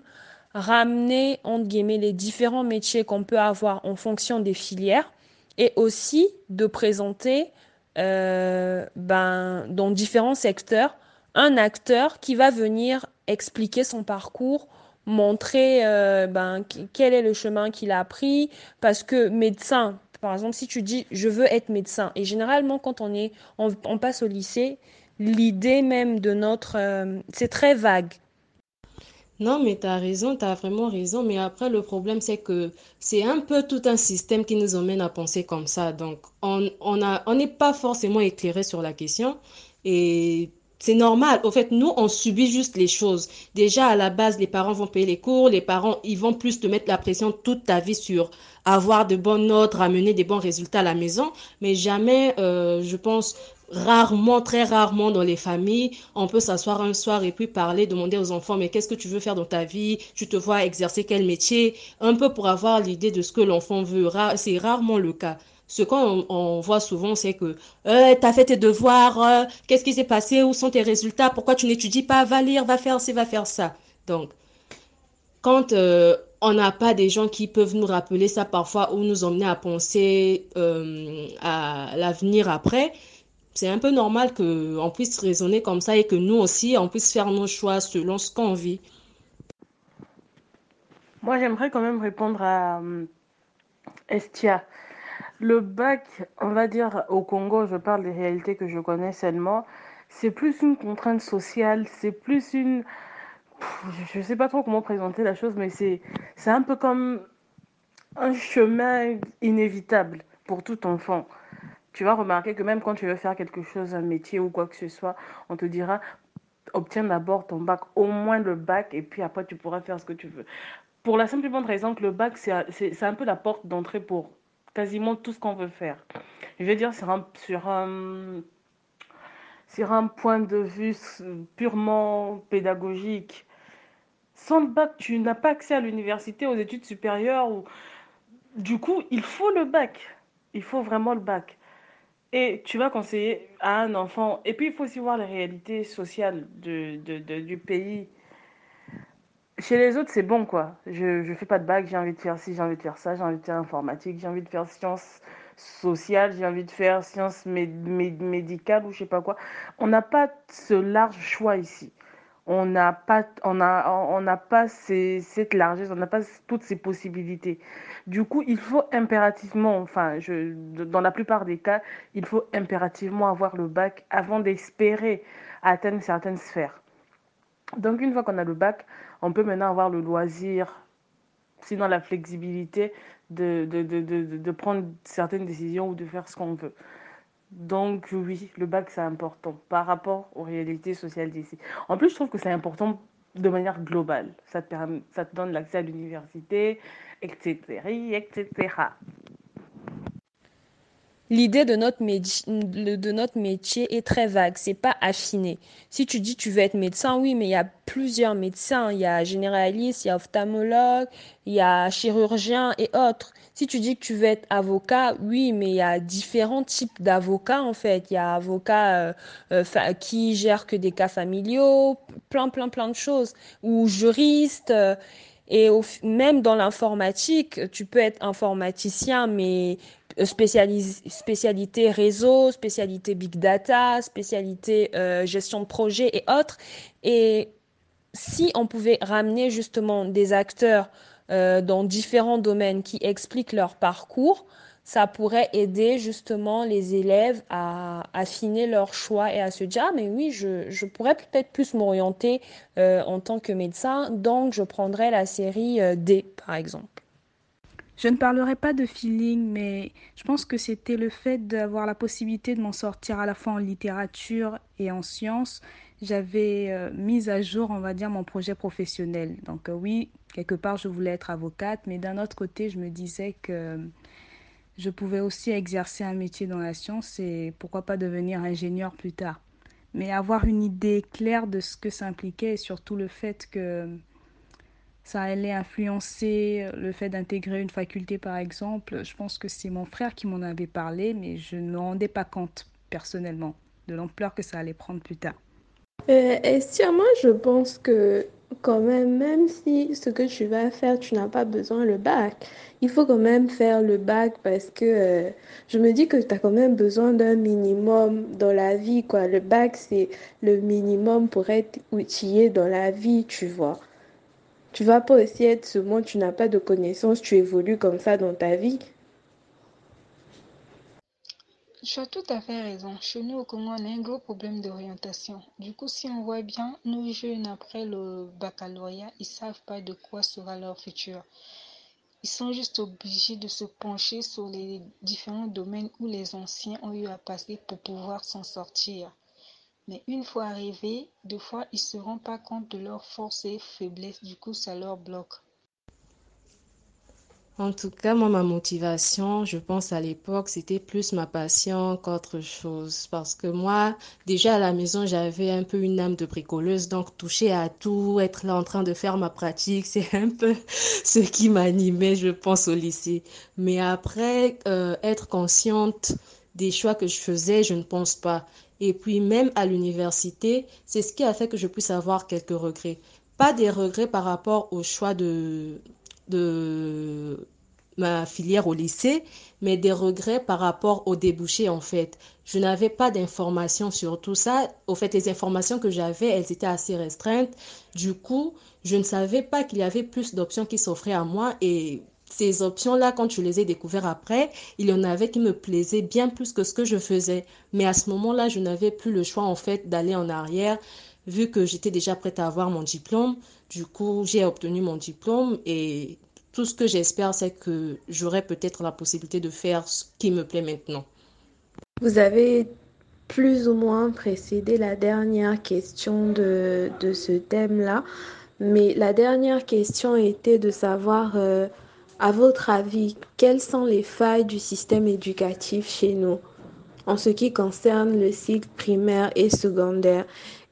ramener, entre guillemets, les différents métiers qu'on peut avoir en fonction des filières et aussi de présenter euh, ben, dans différents secteurs un acteur qui va venir expliquer son parcours, montrer euh, ben, quel est le chemin qu'il a pris, parce que médecin, par exemple, si tu dis je veux être médecin, et généralement quand on est, on, passe au lycée, l'idée même de notre, euh, c'est très vague. Non, mais tu as raison, tu as vraiment raison. Mais après, le problème, c'est que c'est un peu tout un système qui nous emmène à penser comme ça. Donc, on a, on n'est pas forcément éclairé sur la question. Et c'est normal. Au fait, nous, on subit juste les choses. Déjà, à la base, les parents vont payer les cours. Les parents, ils vont plus te mettre la pression toute ta vie sur avoir de bonnes notes, ramener des bons résultats à la maison. Mais jamais, euh, je pense, rarement, très rarement dans les familles, on peut s'asseoir un soir et puis parler, demander aux enfants, mais qu'est-ce que tu veux faire dans ta vie? Tu te vois exercer quel métier? Un peu pour avoir l'idée de ce que l'enfant veut. C'est rarement le cas. Ce qu'on on voit souvent, c'est que euh, tu as fait tes devoirs, euh, qu'est-ce qui s'est passé, où sont tes résultats, pourquoi tu n'étudies pas, va lire, va faire ci, va faire ça. Donc, quand euh, on n'a pas des gens qui peuvent nous rappeler ça parfois ou nous emmener à penser euh, à l'avenir après, c'est un peu normal qu'on puisse raisonner comme ça et que nous aussi, on puisse faire nos choix selon ce qu'on vit. Moi, j'aimerais quand même répondre à Estia. Le bac, on va dire au Congo, je parle des réalités que je connais seulement, c'est plus une contrainte sociale, c'est plus une... Je ne sais pas trop comment présenter la chose, mais c'est un peu comme un chemin inévitable pour tout enfant tu vas remarquer que même quand tu veux faire quelque chose, un métier ou quoi que ce soit, on te dira obtiens d'abord ton bac, au moins le bac, et puis après tu pourras faire ce que tu veux. Pour la simple et bonne raison que le bac, c'est un peu la porte d'entrée pour quasiment tout ce qu'on veut faire. Je veux dire, sur un, sur un, sur un point de vue purement pédagogique, sans le bac, tu n'as pas accès à l'université, aux études supérieures. Ou... Du coup, il faut le bac. Il faut vraiment le bac. Et tu vas conseiller à un enfant. Et puis, il faut aussi voir les réalités sociales de, de, du pays. Chez les autres, c'est bon, quoi. Je ne fais pas de bac, j'ai envie de faire ci, j'ai envie de faire ça, j'ai envie de faire informatique, j'ai envie de faire sciences sociales, j'ai envie de faire sciences médicales ou je sais pas quoi. On n'a pas ce large choix ici on n'a pas, on on pas cette largesse, on n'a pas toutes ces possibilités. Du coup, il faut impérativement, enfin, je, dans la plupart des cas, il faut impérativement avoir le bac avant d'espérer atteindre certaines sphères. Donc, une fois qu'on a le bac, on peut maintenant avoir le loisir, sinon la flexibilité de, prendre certaines décisions ou de faire ce qu'on veut. Donc oui, le bac, c'est important par rapport aux réalités sociales d'ici. En plus, je trouve que c'est important de manière globale. Ça te, permet, ça te donne l'accès à l'université, etc., etc. L'idée de notre, de notre métier est très vague, c'est pas affiné. Si tu dis tu veux être médecin, oui, mais il y a plusieurs médecins. Il y a généraliste, il y a ophtalmologue, il y a chirurgien et autres. Si tu dis que tu veux être avocat, oui, mais il y a différents types d'avocats en fait. Il y a avocat euh, euh, qui gère que des cas familiaux, plein, plein, plein de choses. Ou juriste. Euh, et même dans l'informatique, tu peux être informaticien, mais spécialité réseau, spécialité big data, spécialité euh, gestion de projet et autres. Et si on pouvait ramener justement des acteurs euh, dans différents domaines qui expliquent leur parcours, ça pourrait aider justement les élèves à affiner leur choix et à se dire ah mais oui je, je pourrais peut-être plus m'orienter euh, en tant que médecin donc je prendrais la série D par exemple. Je ne parlerai pas de feeling, mais je pense que c'était le fait d'avoir la possibilité de m'en sortir à la fois en littérature et en sciences j'avais euh, mis à jour, on va dire, mon projet professionnel. Donc euh, oui, quelque part, je voulais être avocate, mais d'un autre côté, je me disais que je pouvais aussi exercer un métier dans la science et pourquoi pas devenir ingénieur plus tard. Mais avoir une idée claire de ce que ça impliquait et surtout le fait que ça allait influencer le fait d'intégrer une faculté par exemple, je pense que c'est mon frère qui m'en avait parlé, mais je ne me rendais pas compte personnellement de l'ampleur que ça allait prendre plus tard. Euh, Estia, moi je pense que quand même, même si ce que tu vas faire, tu n'as pas besoin le bac, il faut quand même faire le bac parce que euh, je me dis que tu as quand même besoin d'un minimum dans la vie, quoi. Le bac, c'est le minimum pour être outillé dans la vie, tu vois. Tu vas pas aussi être ce monde, tu n'as pas de connaissances, tu évolues comme ça dans ta vie. Tu as tout à fait raison. Chez nous au Congo, on a un gros problème d'orientation. Du coup, si on voit bien, nos jeunes après le baccalauréat, ils savent pas de quoi sera leur futur. Ils sont juste obligés de se pencher sur les différents domaines où les anciens ont eu à passer pour pouvoir s'en sortir. Mais une fois arrivés, deux fois, ils se rendent pas compte de leurs forces et faiblesses. Du coup, ça leur bloque. En tout cas, moi, ma motivation, je pense à l'époque, c'était plus ma passion qu'autre chose. Parce que moi, déjà à la maison, j'avais un peu une âme de bricoleuse. Donc, toucher à tout, être là en train de faire ma pratique, c'est un peu ce qui m'animait, je pense, au lycée. Mais après, euh, être consciente des choix que je faisais, je ne pense pas. Et puis, même à l'université, c'est ce qui a fait que je puisse avoir quelques regrets. Pas des regrets par rapport au choix de de ma filière au lycée, mais des regrets par rapport au débouché en fait. Je n'avais pas d'informations sur tout ça. Au fait, les informations que j'avais, elles étaient assez restreintes. Du coup, je ne savais pas qu'il y avait plus d'options qui s'offraient à moi et ces options-là, quand je les ai découvertes après, il y en avait qui me plaisaient bien plus que ce que je faisais. Mais à ce moment-là, je n'avais plus le choix en fait d'aller en arrière vu que j'étais déjà prête à avoir mon diplôme. Du coup, j'ai obtenu mon diplôme et tout ce que j'espère, c'est que j'aurai peut-être la possibilité de faire ce qui me plaît maintenant. Vous avez plus ou moins précédé la dernière question de, de ce thème-là, mais la dernière question était de savoir, euh, à votre avis, quelles sont les failles du système éducatif chez nous en ce qui concerne le cycle primaire et secondaire?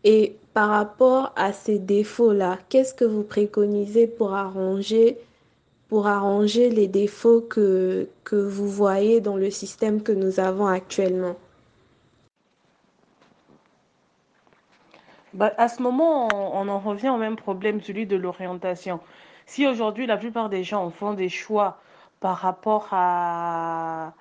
Et par rapport à ces défauts-là, qu'est-ce que vous préconisez pour arranger, pour arranger les défauts que, vous voyez dans le système que nous avons actuellement? Bah, à ce moment, on, on en revient au même problème, celui de l'orientation. Si aujourd'hui, la plupart des gens font des choix par rapport à,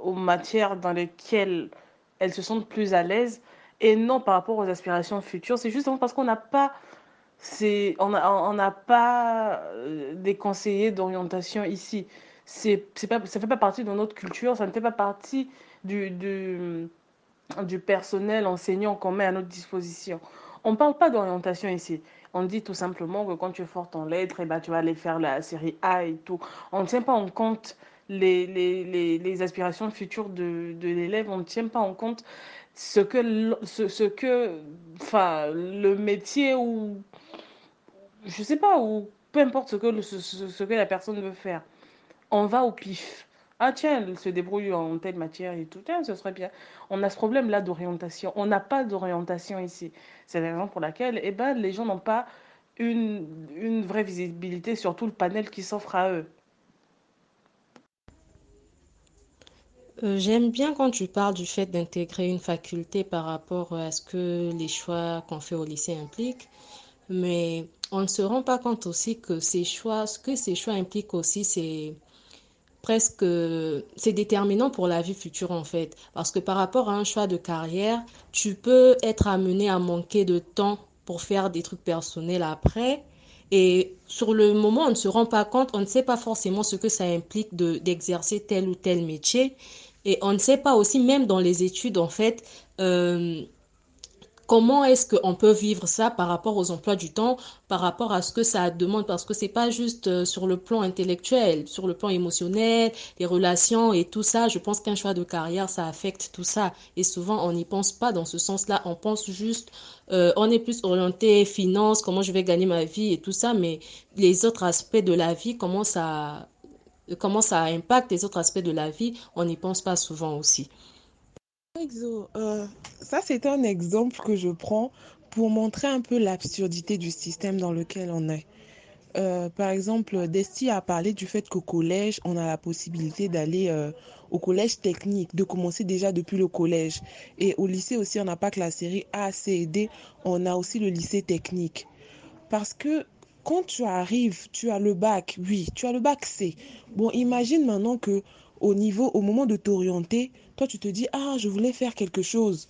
aux matières dans lesquelles elles se sentent plus à l'aise et non par rapport aux aspirations futures, c'est justement parce qu'on n'a pas, c'est, on a- on n'a pas euh, des conseillers d'orientation ici. C'est, c'est pas, ça fait pas partie de notre culture, ça ne fait pas partie du, du, du personnel enseignant qu'on met à notre disposition. On ne parle pas d'orientation ici. On dit tout simplement que quand tu es fort en lettres, eh ben, tu vas aller faire la série A et tout. On ne tient pas en compte les, aspirations futures de, l'élève. On ne tient pas en compte ce que, ce, ce le métier ou, je sais pas, ou peu importe ce que, ce que la personne veut faire. On va au pif. Ah tiens, elle se débrouille en telle matière et tout. Tiens, ce serait bien. On a ce problème-là d'orientation. On n'a pas d'orientation ici. C'est la raison pour laquelle eh ben, les gens n'ont pas une, une vraie visibilité sur tout le panel qui s'offre à eux. Euh, j'aime bien quand tu parles du fait d'intégrer une faculté par rapport à ce que les choix qu'on fait au lycée impliquent, mais on ne se rend pas compte aussi que ces choix, ce que ces choix impliquent aussi, c'est presque, c'est déterminant pour la vie future en fait. Parce que par rapport à un choix de carrière, tu peux être amené à manquer de temps pour faire des trucs personnels après. Et sur le moment, on ne se rend pas compte, on ne sait pas forcément ce que ça implique de, d'exercer tel ou tel métier. Et on ne sait pas aussi, même dans les études, en fait, euh, comment est-ce qu'on peut vivre ça par rapport aux emplois du temps, par rapport à ce que ça demande, parce que c'est pas juste euh, sur le plan intellectuel, sur le plan émotionnel, les relations et tout ça. Je pense qu'un choix de carrière, ça affecte tout ça. Et souvent, on n'y pense pas dans ce sens-là. On pense juste, euh, on est plus orienté finance, comment je vais gagner ma vie et tout ça, mais les autres aspects de la vie, comment ça, comment ça impacte les autres aspects de la vie, on n'y pense pas souvent aussi. Euh, ça, c'est un exemple que je prends pour montrer un peu l'absurdité du système dans lequel on est. Euh, par exemple, Desti a parlé du fait qu'au collège, on a la possibilité d'aller euh, au collège technique, de commencer déjà depuis le collège. Et au lycée aussi, on n'a pas que la série A, C et D, on a aussi le lycée technique. Parce que quand tu arrives, tu as le bac, oui, tu as le bac C. Bon, imagine maintenant que au niveau, au moment de t'orienter, toi tu te dis ah je voulais faire quelque chose.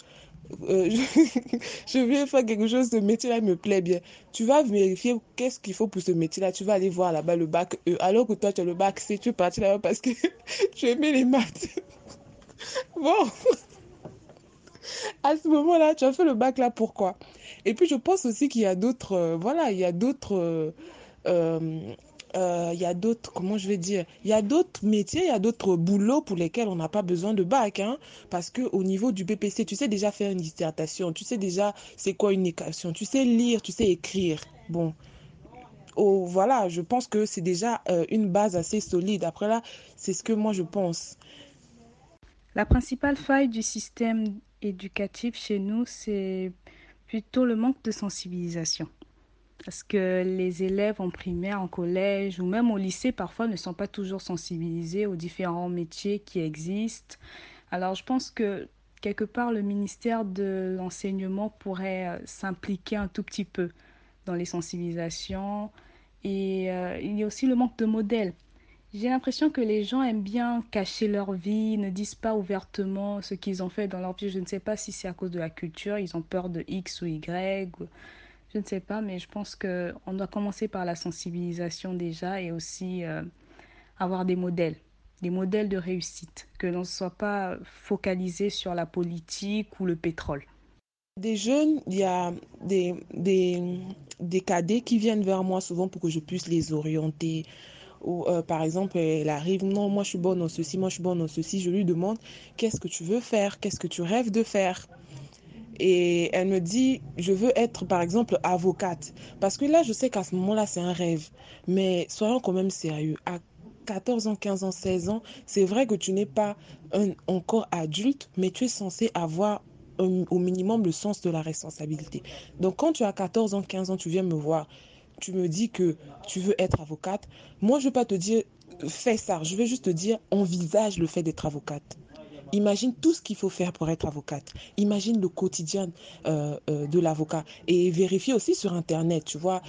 Euh, je, voulais faire quelque chose, ce métier-là me plaît bien. Tu vas vérifier qu'est-ce qu'il faut pour ce métier-là. Tu vas aller voir là-bas le bac E. Alors que toi, tu as le bac C, tu es parti là-bas parce que tu aimais les maths. bon. à ce moment-là, tu as fait le bac là, pourquoi? Et puis, je pense aussi qu'il y a d'autres, euh, voilà, il y a d'autres euh, euh, il y a d'autres, comment je vais dire, il y a d'autres métiers, il y a d'autres boulots pour lesquels on n'a pas besoin de bac, hein, parce que au niveau du BPC, tu sais déjà faire une dissertation, tu sais déjà c'est quoi une équation, tu sais lire, tu sais écrire. Bon, oh, voilà, je pense que c'est déjà euh, une base assez solide. Après là, c'est ce que moi je pense. La principale faille du système éducatif chez nous, c'est plutôt le manque de sensibilisation parce que les élèves en primaire, en collège ou même au lycée parfois ne sont pas toujours sensibilisés aux différents métiers qui existent. Alors je pense que quelque part le ministère de l'enseignement pourrait euh, s'impliquer un tout petit peu dans les sensibilisations et euh, il y a aussi le manque de modèles. J'ai l'impression que les gens aiment bien cacher leur vie, ne disent pas ouvertement ce qu'ils ont fait dans leur vie. Je ne sais pas si c'est à cause de la culture, ils ont peur de X ou Y. Je ne sais pas, mais je pense qu'on doit commencer par la sensibilisation déjà et aussi euh, avoir des modèles, des modèles de réussite, que l'on ne soit pas focalisé sur la politique ou le pétrole. Des jeunes, il y a des, des, des cadets qui viennent vers moi souvent pour que je puisse les orienter. Ou euh, par exemple, elle arrive, non, moi je suis bonne en ceci, moi je suis bonne en ceci. Je lui demande, qu'est-ce que tu veux faire? Qu'est-ce que tu rêves de faire? Et elle me dit, je veux être par exemple avocate. Parce que là, je sais qu'à ce moment-là, c'est un rêve. Mais soyons quand même sérieux. À 14 ans, 15 ans, 16 ans, c'est vrai que tu n'es pas encore adulte, mais tu es censé avoir au minimum le sens de la responsabilité. Donc quand tu as 14 ans, 15 ans, tu viens me voir, tu me dis que tu veux être avocate. Moi, je ne vais pas te dire, fais ça. Je vais juste te dire, envisage le fait d'être avocate. Imagine tout ce qu'il faut faire pour être avocate. Imagine le quotidien euh, euh, de l'avocat. Et vérifie aussi sur Internet, tu vois.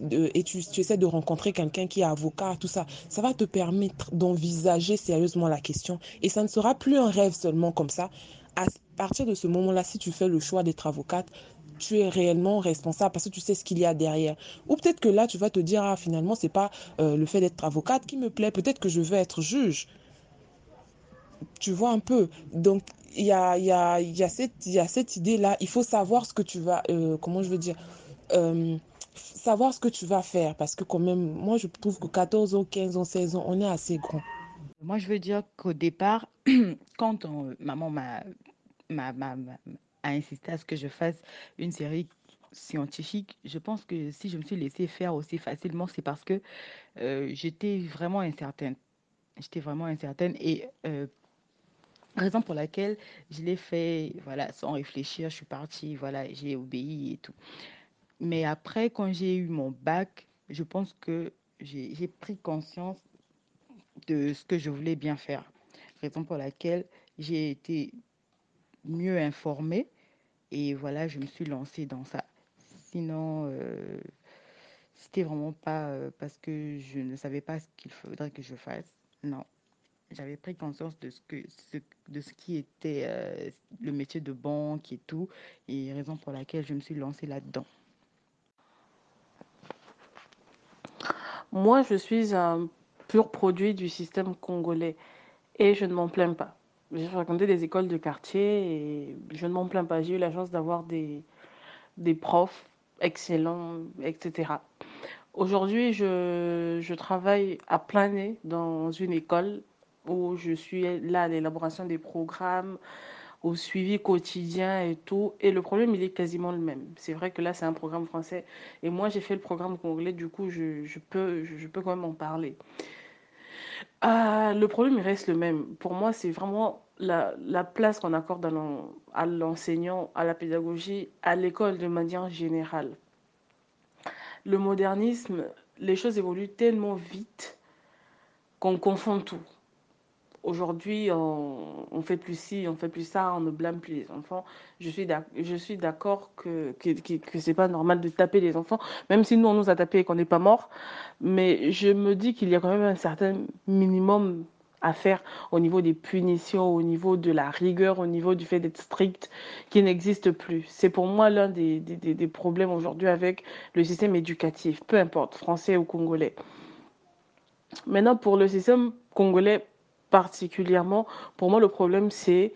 et tu, essaies de rencontrer quelqu'un qui est avocat, tout ça. Ça va te permettre d'envisager sérieusement la question. Et ça ne sera plus un rêve seulement comme ça. À partir de ce moment-là, si tu fais le choix d'être avocate, tu es réellement responsable parce que tu sais ce qu'il y a derrière. Ou peut-être que là, tu vas te dire, ah, finalement, c'est pas euh, le fait d'être avocate qui me plaît. Peut-être que je veux être juge. Tu vois un peu. Donc, il y a, y, a, y, a cette, y a cette idée-là. Il faut savoir ce que tu vas, euh, comment je veux dire, euh, savoir ce que tu vas faire. Parce que quand même, moi, je trouve que 14 ans, 15 ans, 16 ans, on est assez grand. Moi, je veux dire qu'au départ, quand maman m'a, a insisté à ce que je fasse une série scientifique, je pense que si je me suis laissée faire aussi facilement, c'est parce que euh, j'étais vraiment incertaine. J'étais vraiment incertaine et Raison pour laquelle je l'ai fait, voilà, sans réfléchir, je suis partie, voilà, j'ai obéi et tout. Mais après, quand j'ai eu mon bac, je pense que j'ai pris conscience de ce que je voulais bien faire. Raison pour laquelle j'ai été mieux informée et voilà, je me suis lancée dans ça. Sinon, euh, c'était vraiment pas euh, parce que je ne savais pas ce qu'il faudrait que je fasse. Non j'avais pris conscience de ce, que, de ce qui était euh, le métier de banque et tout, et raison pour laquelle je me suis lancée là-dedans. Moi, je suis un pur produit du système congolais et je ne m'en plains pas. J'ai fréquenté des écoles de quartier et je ne m'en plains pas. J'ai eu la chance d'avoir des, des profs excellents, etc. Aujourd'hui, je, je travaille à plein nez dans une école où je suis là à l'élaboration des programmes, au suivi quotidien et tout. Et le problème, il est quasiment le même. C'est vrai que là, c'est un programme français. Et moi, j'ai fait le programme congolais, du coup, je, je peux, je, peux quand même en parler. Euh, le problème, il reste le même. Pour moi, c'est vraiment la, la place qu'on accorde à l'enseignant, à la pédagogie, à l'école de manière générale. Le modernisme, les choses évoluent tellement vite qu'on confond tout. Aujourd'hui, on, on fait plus ci, on fait plus ça, on ne blâme plus les enfants. Je suis d'accord que, que, que, c'est pas normal de taper les enfants, même si nous, on nous a tapé et qu'on n'est pas mort. Mais je me dis qu'il y a quand même un certain minimum à faire au niveau des punitions, au niveau de la rigueur, au niveau du fait d'être strict, qui n'existe plus. C'est pour moi l'un des problèmes aujourd'hui avec le système éducatif, peu importe, français ou congolais. Maintenant, pour le système congolais particulièrement, pour moi, le problème, c'est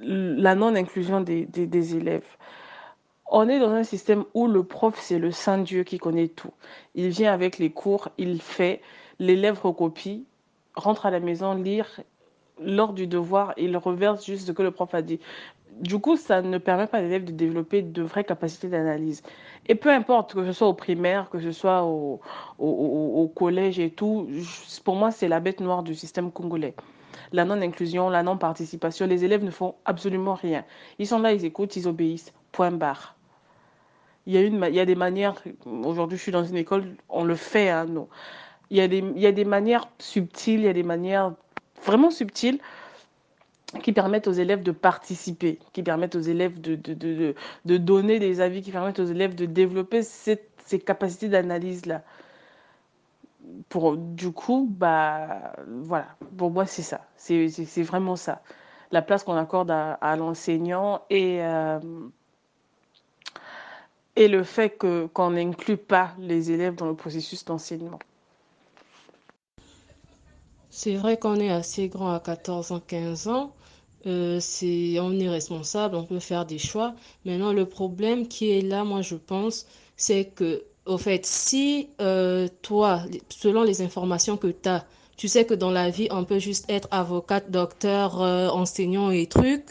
la non-inclusion des, élèves. On est dans un système où le prof, c'est le saint Dieu qui connaît tout. Il vient avec les cours, il fait, l'élève recopie, rentre à la maison, lire, lors du devoir, il reverse juste ce que le prof a dit. Du coup, ça ne permet pas à l'élève de développer de vraies capacités d'analyse. Et peu importe que ce soit au primaire, que ce soit au, au, au collège et tout, pour moi, c'est la bête noire du système congolais. La non-inclusion, la non-participation, les élèves ne font absolument rien. Ils sont là, ils écoutent, ils obéissent. Point barre. Il y a, une, il y a des manières, aujourd'hui je suis dans une école, on le fait, hein, nous. Il y, a des, il y a des manières subtiles, il y a des manières vraiment subtiles qui permettent aux élèves de participer, qui permettent aux élèves de, de, de, de donner des avis, qui permettent aux élèves de développer ces capacités d'analyse-là. Pour, du coup, bah, voilà, pour moi, c'est ça. C'est vraiment ça. La place qu'on accorde à, l'enseignant et, euh, et le fait qu'on qu n'inclut pas les élèves dans le processus d'enseignement. C'est vrai qu'on est assez grand à 14 ans, 15 ans. Euh, c'est, on est responsable, on peut faire des choix. Maintenant, le problème qui est là, moi, je pense, c'est que, au fait, si euh, toi, selon les informations que tu as, tu sais que dans la vie, on peut juste être avocate, docteur, euh, enseignant et trucs,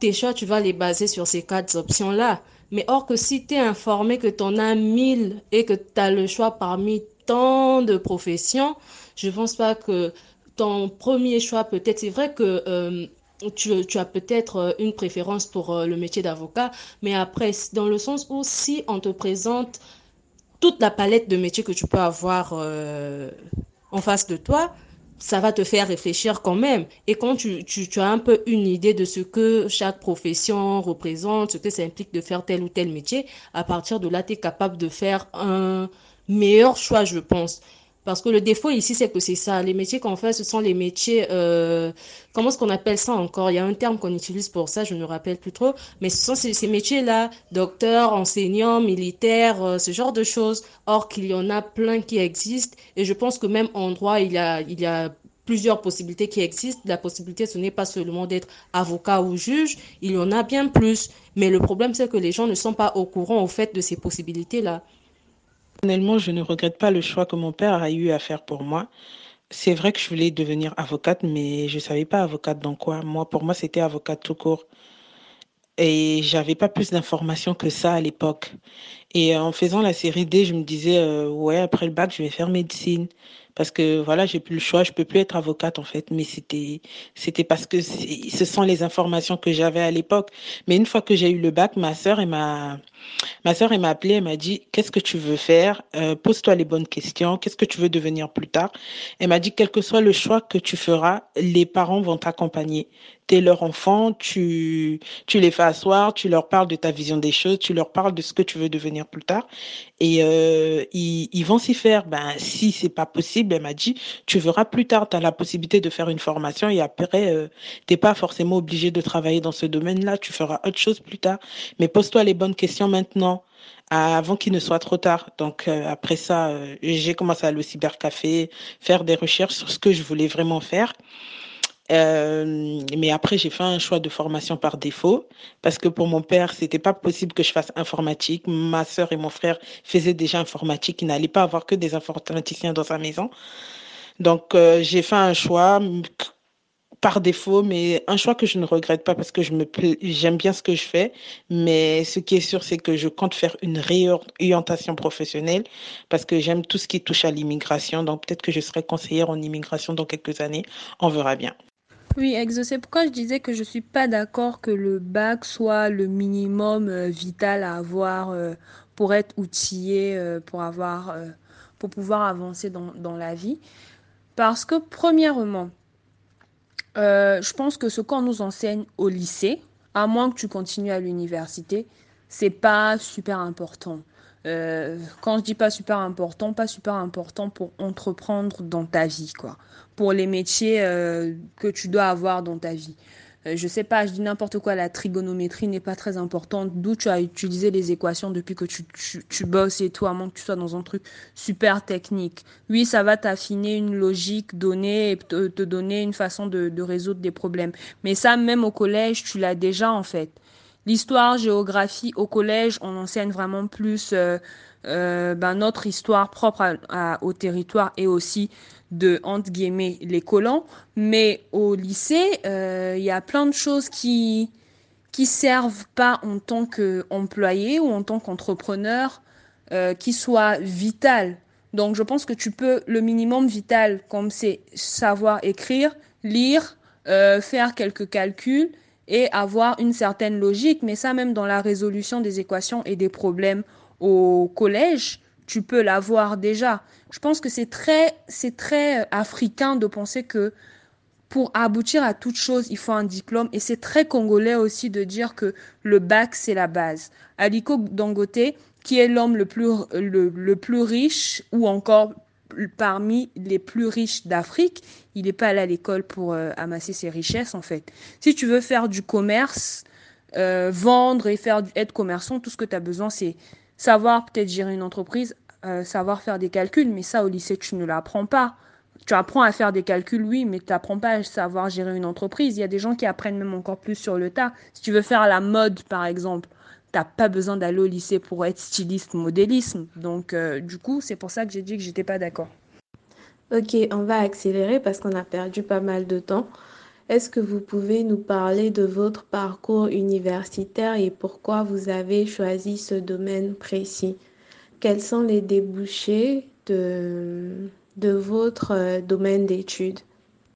tes choix, tu vas les baser sur ces quatre options-là. Mais or que si tu es informé que tu en as mille et que tu as le choix parmi tant de professions, je pense pas que ton premier choix, peut-être, c'est vrai que tu, as peut-être une préférence pour euh, le métier d'avocat, mais après, dans le sens où si on te présente toute la palette de métiers que tu peux avoir euh, en face de toi, ça va te faire réfléchir quand même. Et quand tu, tu, tu, as un peu une idée de ce que chaque profession représente, ce que ça implique de faire tel ou tel métier, à partir de là, tu es capable de faire un meilleur choix, je pense. Parce que le défaut ici, c'est que c'est ça. Les métiers qu'on fait, ce sont les métiers, euh, comment est-ce qu'on appelle ça encore? Il y a un terme qu'on utilise pour ça, je ne me rappelle plus trop. Mais ce sont ces, métiers-là, docteur, enseignant, militaire, euh, ce genre de choses. Or qu'il y en a plein qui existent. Et je pense que même en droit, il y a, il y a plusieurs possibilités qui existent. La possibilité, ce n'est pas seulement d'être avocat ou juge, il y en a bien plus. Mais le problème, c'est que les gens ne sont pas au courant au fait de ces possibilités-là. Personnellement, je ne regrette pas le choix que mon père a eu à faire pour moi. C'est vrai que je voulais devenir avocate, mais je ne savais pas avocate dans quoi. Moi, pour moi, c'était avocate tout court. Et j'avais pas plus d'informations que ça à l'époque. Et en faisant la série D, je me disais, euh, ouais, après le bac, je vais faire médecine. Parce que voilà, j'ai plus le choix, je peux plus être avocate en fait. Mais c'était, c'était parce que ce sont les informations que j'avais à l'époque. Mais une fois que j'ai eu le bac, ma sœur, elle m'a, ma sœur, m'a appelé, elle m'a dit, qu'est-ce que tu veux faire? Euh, Pose-toi les bonnes questions. Qu'est-ce que tu veux devenir plus tard Elle m'a dit, quel que soit le choix que tu feras, les parents vont t'accompagner. T'es leur enfant, tu, tu les fais asseoir, tu leur parles de ta vision des choses, tu leur parles de ce que tu veux devenir plus tard. Et euh, ils, ils vont s'y faire. Ben, si c'est pas possible, elle m'a dit, tu verras plus tard, tu as la possibilité de faire une formation et après, euh, t'es pas forcément obligé de travailler dans ce domaine-là, tu feras autre chose plus tard. Mais pose-toi les bonnes questions maintenant avant qu'il ne soit trop tard. Donc euh, après ça, euh, j'ai commencé à aller au cybercafé, faire des recherches sur ce que je voulais vraiment faire. Euh, mais après, j'ai fait un choix de formation par défaut parce que pour mon père, c'était pas possible que je fasse informatique. Ma sœur et mon frère faisaient déjà informatique. Il n'allait pas avoir que des informaticiens dans sa maison. Donc, euh, j'ai fait un choix par défaut, mais un choix que je ne regrette pas parce que je me j'aime bien ce que je fais. Mais ce qui est sûr, c'est que je compte faire une réorientation professionnelle parce que j'aime tout ce qui touche à l'immigration. Donc peut-être que je serai conseillère en immigration dans quelques années. On verra bien. Oui, Exo, c'est pourquoi je disais que je ne suis pas d'accord que le bac soit le minimum euh, vital à avoir euh, pour être outillé, euh, pour avoir, pour pouvoir avancer dans, la vie. Parce que premièrement, je pense que ce qu'on nous enseigne au lycée, à moins que tu continues à l'université, c'est pas super important. Quand je dis pas super important, pas super important pour entreprendre dans ta vie, quoi. Pour les métiers euh, que tu dois avoir dans ta vie. Euh, je sais pas, je dis n'importe quoi, la trigonométrie n'est pas très importante, d'où tu as utilisé les équations depuis que tu, tu, bosses et tout, à moins que tu sois dans un truc super technique. Oui, ça va t'affiner une logique donnée et te, te donner une façon de, de résoudre des problèmes. Mais ça, même au collège, tu l'as déjà en fait. L'histoire, géographie, au collège, on enseigne vraiment plus euh, euh, ben, notre histoire propre au territoire et aussi de, entre guillemets, les colons. Mais au lycée, euh, il y a plein de choses qui qui servent pas en tant qu'employé ou en tant qu'entrepreneur, qui soient vitales. Donc je pense que tu peux, le minimum vital, comme c'est savoir écrire, lire, faire quelques calculs et avoir une certaine logique, mais ça même dans la résolution des équations et des problèmes au collège, tu peux l'avoir déjà. Je pense que c'est très, c'est très africain de penser que pour aboutir à toute chose, il faut un diplôme. Et c'est très congolais aussi de dire que le bac, c'est la base. Aliko Dangote, qui est l'homme le plus, le, plus riche ou encore parmi les plus riches d'Afrique, il n'est pas allé à l'école pour euh, amasser ses richesses, en fait. Si tu veux faire du commerce, euh, vendre et faire être commerçant, tout ce que tu as besoin, c'est savoir peut-être gérer une entreprise, euh, savoir faire des calculs, mais ça au lycée tu ne l'apprends pas. Tu apprends à faire des calculs, oui, mais tu n'apprends pas à savoir gérer une entreprise. Il y a des gens qui apprennent même encore plus sur le tas. Si tu veux faire la mode, par exemple, tu n'as pas besoin d'aller au lycée pour être styliste, modélisme. Donc, euh, du coup, c'est pour ça que j'ai dit que j'étais pas d'accord. Ok, on va accélérer parce qu'on a perdu pas mal de temps. Est-ce que vous pouvez nous parler de votre parcours universitaire et pourquoi vous avez choisi ce domaine précis? Quels sont les débouchés de, de votre euh, domaine d'études?